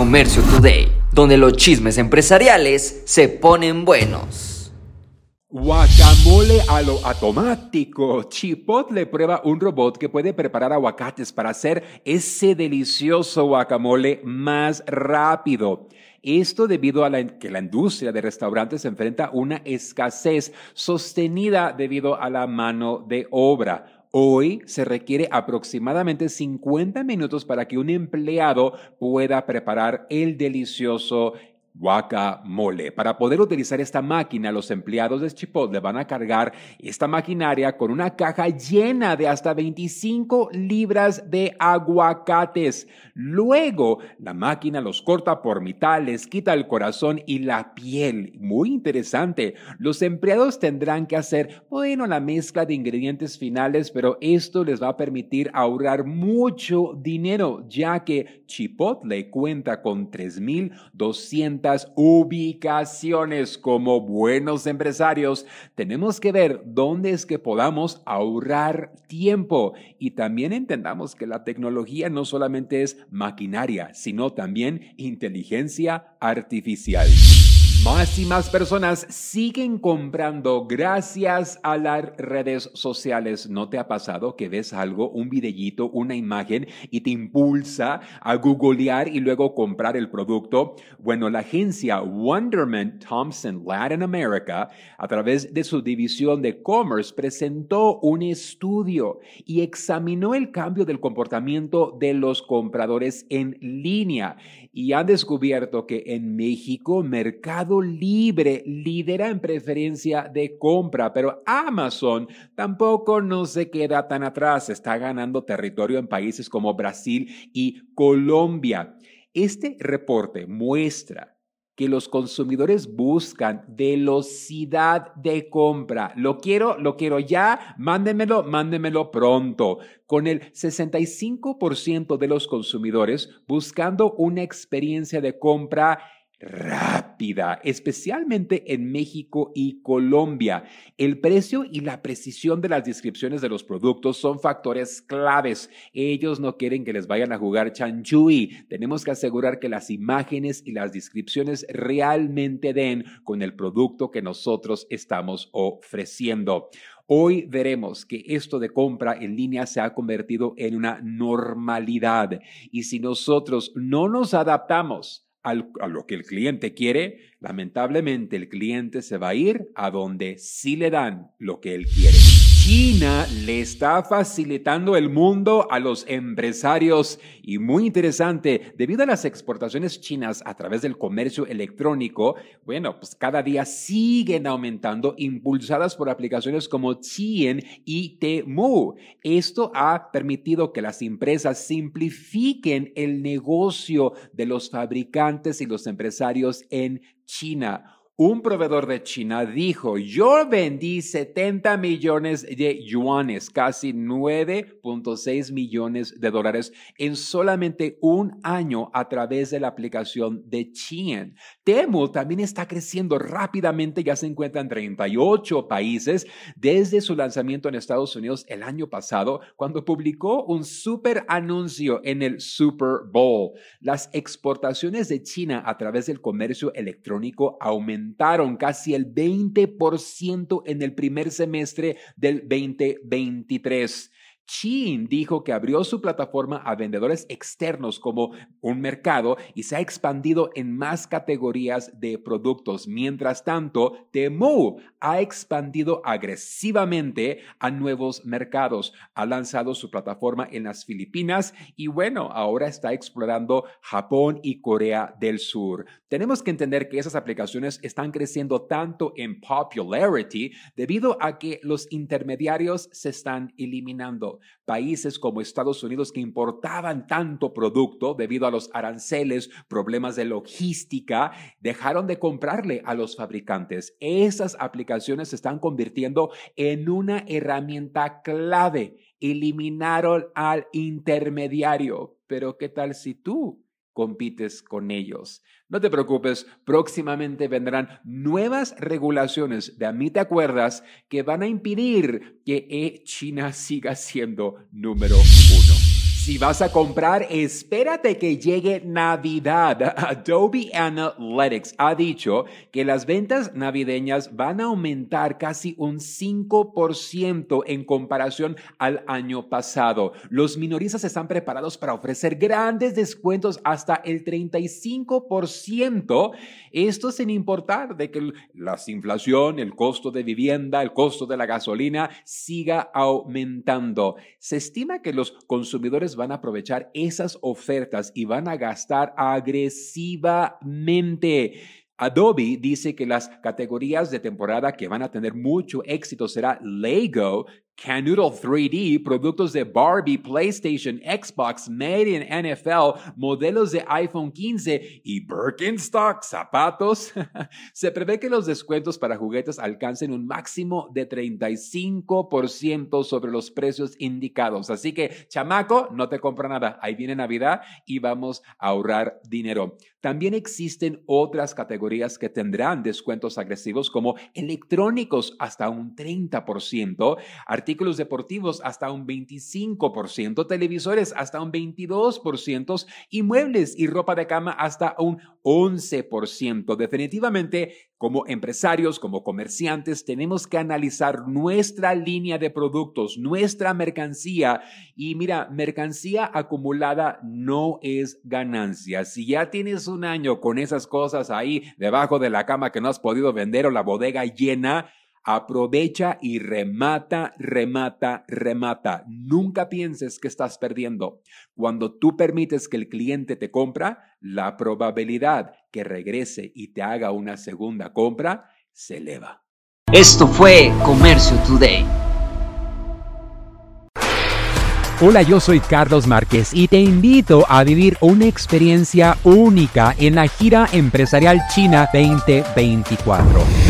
Comercio Today, donde los chismes empresariales se ponen buenos. Guacamole a lo automático. Chipotle prueba un robot que puede preparar aguacates para hacer ese delicioso guacamole más rápido. Esto debido a que la industria de restaurantes enfrenta una escasez sostenida debido a la mano de obra. Hoy se requiere aproximadamente 50 minutos para que un empleado pueda preparar el delicioso guacamole. Para poder utilizar esta máquina, los empleados de Chipotle van a cargar esta maquinaria con una caja llena de hasta 25 libras de aguacates. Luego, la máquina los corta por mitad, les quita el corazón y la piel. Muy interesante. Los empleados tendrán que hacer, bueno, la mezcla de ingredientes finales, pero esto les va a permitir ahorrar mucho dinero, ya que Chipotle cuenta con 3.200 ubicaciones. Como buenos empresarios, tenemos que ver dónde es que podamos ahorrar tiempo y también entendamos que la tecnología no solamente es maquinaria, sino también inteligencia artificial. Más y más personas siguen comprando gracias a las redes sociales. ¿No te ha pasado que ves algo, un videíto, una imagen y te impulsa a googlear y luego comprar el producto? Bueno, la agencia Wonderman Thompson Latin America, a través de su división de commerce, presentó un estudio y examinó el cambio del comportamiento de los compradores en línea y han descubierto que en México, mercado Libre lidera en preferencia de compra, pero Amazon tampoco no se queda tan atrás, está ganando territorio en países como Brasil y Colombia. Este reporte muestra que los consumidores buscan velocidad de compra. Lo quiero, lo quiero ya, mándemelo, mándemelo pronto. Con el 65% de los consumidores buscando una experiencia de compra rápida, especialmente en México y Colombia. El precio y la precisión de las descripciones de los productos son factores claves. Ellos no quieren que les vayan a jugar chanchui. Tenemos que asegurar que las imágenes y las descripciones realmente den con el producto que nosotros estamos ofreciendo. Hoy veremos que esto de compra en línea se ha convertido en una normalidad y si nosotros no nos adaptamos, a lo que el cliente quiere, lamentablemente el cliente se va a ir a donde sí le dan lo que él quiere. China le está facilitando el mundo a los empresarios y muy interesante, debido a las exportaciones chinas a través del comercio electrónico, bueno, pues cada día siguen aumentando impulsadas por aplicaciones como Chien y Temu. Esto ha permitido que las empresas simplifiquen el negocio de los fabricantes y los empresarios en China un proveedor de China dijo, yo vendí 70 millones de yuanes, casi 9.6 millones de dólares en solamente un año a través de la aplicación de China. Temu también está creciendo rápidamente, ya se encuentra en 38 países desde su lanzamiento en Estados Unidos el año pasado, cuando publicó un super anuncio en el Super Bowl. Las exportaciones de China a través del comercio electrónico aumentaron aumentaron casi el 20% en el primer semestre del 2023. Chin dijo que abrió su plataforma a vendedores externos como un mercado y se ha expandido en más categorías de productos. Mientras tanto, Temu ha expandido agresivamente a nuevos mercados. Ha lanzado su plataforma en las Filipinas y bueno, ahora está explorando Japón y Corea del Sur. Tenemos que entender que esas aplicaciones están creciendo tanto en popularity debido a que los intermediarios se están eliminando. Países como Estados Unidos que importaban tanto producto debido a los aranceles, problemas de logística, dejaron de comprarle a los fabricantes. Esas aplicaciones se están convirtiendo en una herramienta clave. Eliminaron al intermediario. Pero ¿qué tal si tú compites con ellos. No te preocupes, próximamente vendrán nuevas regulaciones, de a mí te acuerdas, que van a impedir que China siga siendo número uno. Si vas a comprar, espérate que llegue Navidad. Adobe Analytics ha dicho que las ventas navideñas van a aumentar casi un 5% en comparación al año pasado. Los minoristas están preparados para ofrecer grandes descuentos hasta el 35%. Esto sin importar de que la inflación, el costo de vivienda, el costo de la gasolina siga aumentando. Se estima que los consumidores van a aprovechar esas ofertas y van a gastar agresivamente. Adobe dice que las categorías de temporada que van a tener mucho éxito será Lego, Canoodle 3D, productos de Barbie, PlayStation, Xbox, Made in NFL, modelos de iPhone 15 y Birkenstock, zapatos. Se prevé que los descuentos para juguetes alcancen un máximo de 35% sobre los precios indicados. Así que, chamaco, no te compra nada. Ahí viene Navidad y vamos a ahorrar dinero. También existen otras categorías que tendrán descuentos agresivos como electrónicos hasta un 30%, artículos deportivos hasta un 25%, televisores hasta un 22% y muebles y ropa de cama hasta un 11%. Definitivamente, como empresarios, como comerciantes, tenemos que analizar nuestra línea de productos, nuestra mercancía. Y mira, mercancía acumulada no es ganancia. Si ya tienes un año con esas cosas ahí debajo de la cama que no has podido vender o la bodega llena, Aprovecha y remata, remata, remata. Nunca pienses que estás perdiendo. Cuando tú permites que el cliente te compra, la probabilidad que regrese y te haga una segunda compra se eleva. Esto fue Comercio Today. Hola, yo soy Carlos Márquez y te invito a vivir una experiencia única en la gira empresarial China 2024